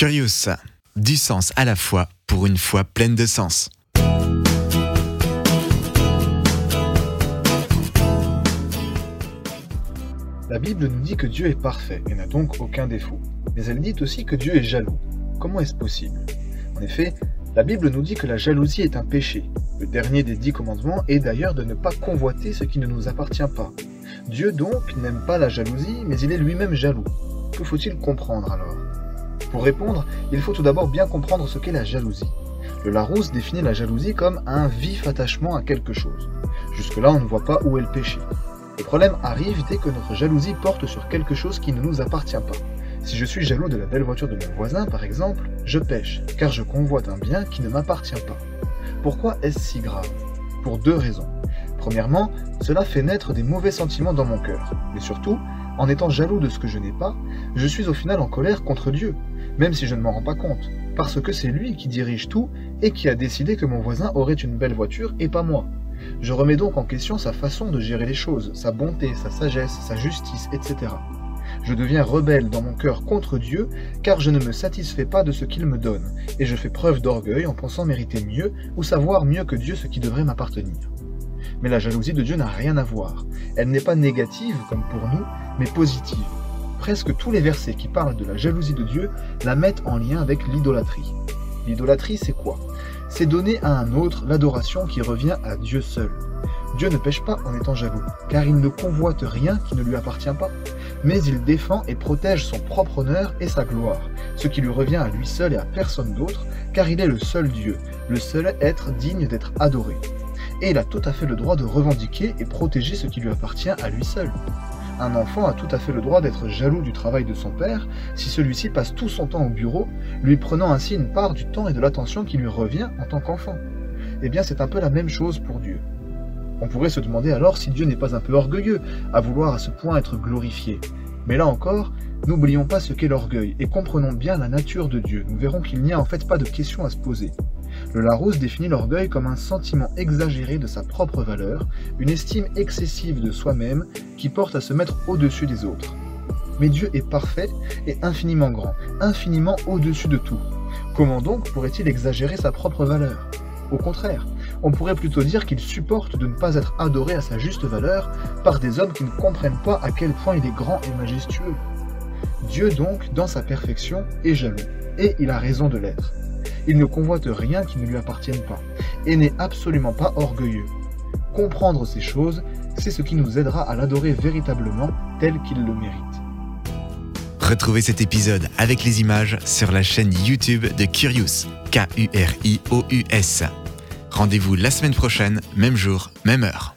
Curious, du sens à la fois pour une foi pleine de sens. La Bible nous dit que Dieu est parfait et n'a donc aucun défaut. Mais elle dit aussi que Dieu est jaloux. Comment est-ce possible? En effet, la Bible nous dit que la jalousie est un péché. Le dernier des dix commandements est d'ailleurs de ne pas convoiter ce qui ne nous appartient pas. Dieu donc n'aime pas la jalousie, mais il est lui-même jaloux. Que faut-il comprendre alors? Pour répondre, il faut tout d'abord bien comprendre ce qu'est la jalousie. Le Larousse définit la jalousie comme un vif attachement à quelque chose. Jusque-là, on ne voit pas où est le péché. Le problème arrive dès que notre jalousie porte sur quelque chose qui ne nous appartient pas. Si je suis jaloux de la belle voiture de mon voisin, par exemple, je pêche, car je convoite un bien qui ne m'appartient pas. Pourquoi est-ce si grave? Pour deux raisons. Premièrement, cela fait naître des mauvais sentiments dans mon cœur. Mais surtout, en étant jaloux de ce que je n'ai pas, je suis au final en colère contre Dieu, même si je ne m'en rends pas compte, parce que c'est lui qui dirige tout et qui a décidé que mon voisin aurait une belle voiture et pas moi. Je remets donc en question sa façon de gérer les choses, sa bonté, sa sagesse, sa justice, etc. Je deviens rebelle dans mon cœur contre Dieu, car je ne me satisfais pas de ce qu'il me donne, et je fais preuve d'orgueil en pensant mériter mieux ou savoir mieux que Dieu ce qui devrait m'appartenir. Mais la jalousie de Dieu n'a rien à voir. Elle n'est pas négative comme pour nous, mais positive. Presque tous les versets qui parlent de la jalousie de Dieu la mettent en lien avec l'idolâtrie. L'idolâtrie, c'est quoi? C'est donner à un autre l'adoration qui revient à Dieu seul. Dieu ne pêche pas en étant jaloux, car il ne convoite rien qui ne lui appartient pas, mais il défend et protège son propre honneur et sa gloire, ce qui lui revient à lui seul et à personne d'autre, car il est le seul Dieu, le seul être digne d'être adoré. Et il a tout à fait le droit de revendiquer et protéger ce qui lui appartient à lui seul. Un enfant a tout à fait le droit d'être jaloux du travail de son père si celui-ci passe tout son temps au bureau, lui prenant ainsi une part du temps et de l'attention qui lui revient en tant qu'enfant. Eh bien c'est un peu la même chose pour Dieu. On pourrait se demander alors si Dieu n'est pas un peu orgueilleux à vouloir à ce point être glorifié. Mais là encore, n'oublions pas ce qu'est l'orgueil et comprenons bien la nature de Dieu. Nous verrons qu'il n'y a en fait pas de question à se poser. Le Larousse définit l'orgueil comme un sentiment exagéré de sa propre valeur, une estime excessive de soi-même qui porte à se mettre au-dessus des autres. Mais Dieu est parfait et infiniment grand, infiniment au-dessus de tout. Comment donc pourrait-il exagérer sa propre valeur? Au contraire, on pourrait plutôt dire qu'il supporte de ne pas être adoré à sa juste valeur par des hommes qui ne comprennent pas à quel point il est grand et majestueux. Dieu donc, dans sa perfection, est jaloux, et il a raison de l'être. Il ne convoite rien qui ne lui appartienne pas, et n'est absolument pas orgueilleux. Comprendre ces choses, c'est ce qui nous aidera à l'adorer véritablement tel qu'il le mérite. Retrouvez cet épisode avec les images sur la chaîne YouTube de Curious, K-U-R-I-O-U-S. Rendez-vous la semaine prochaine, même jour, même heure.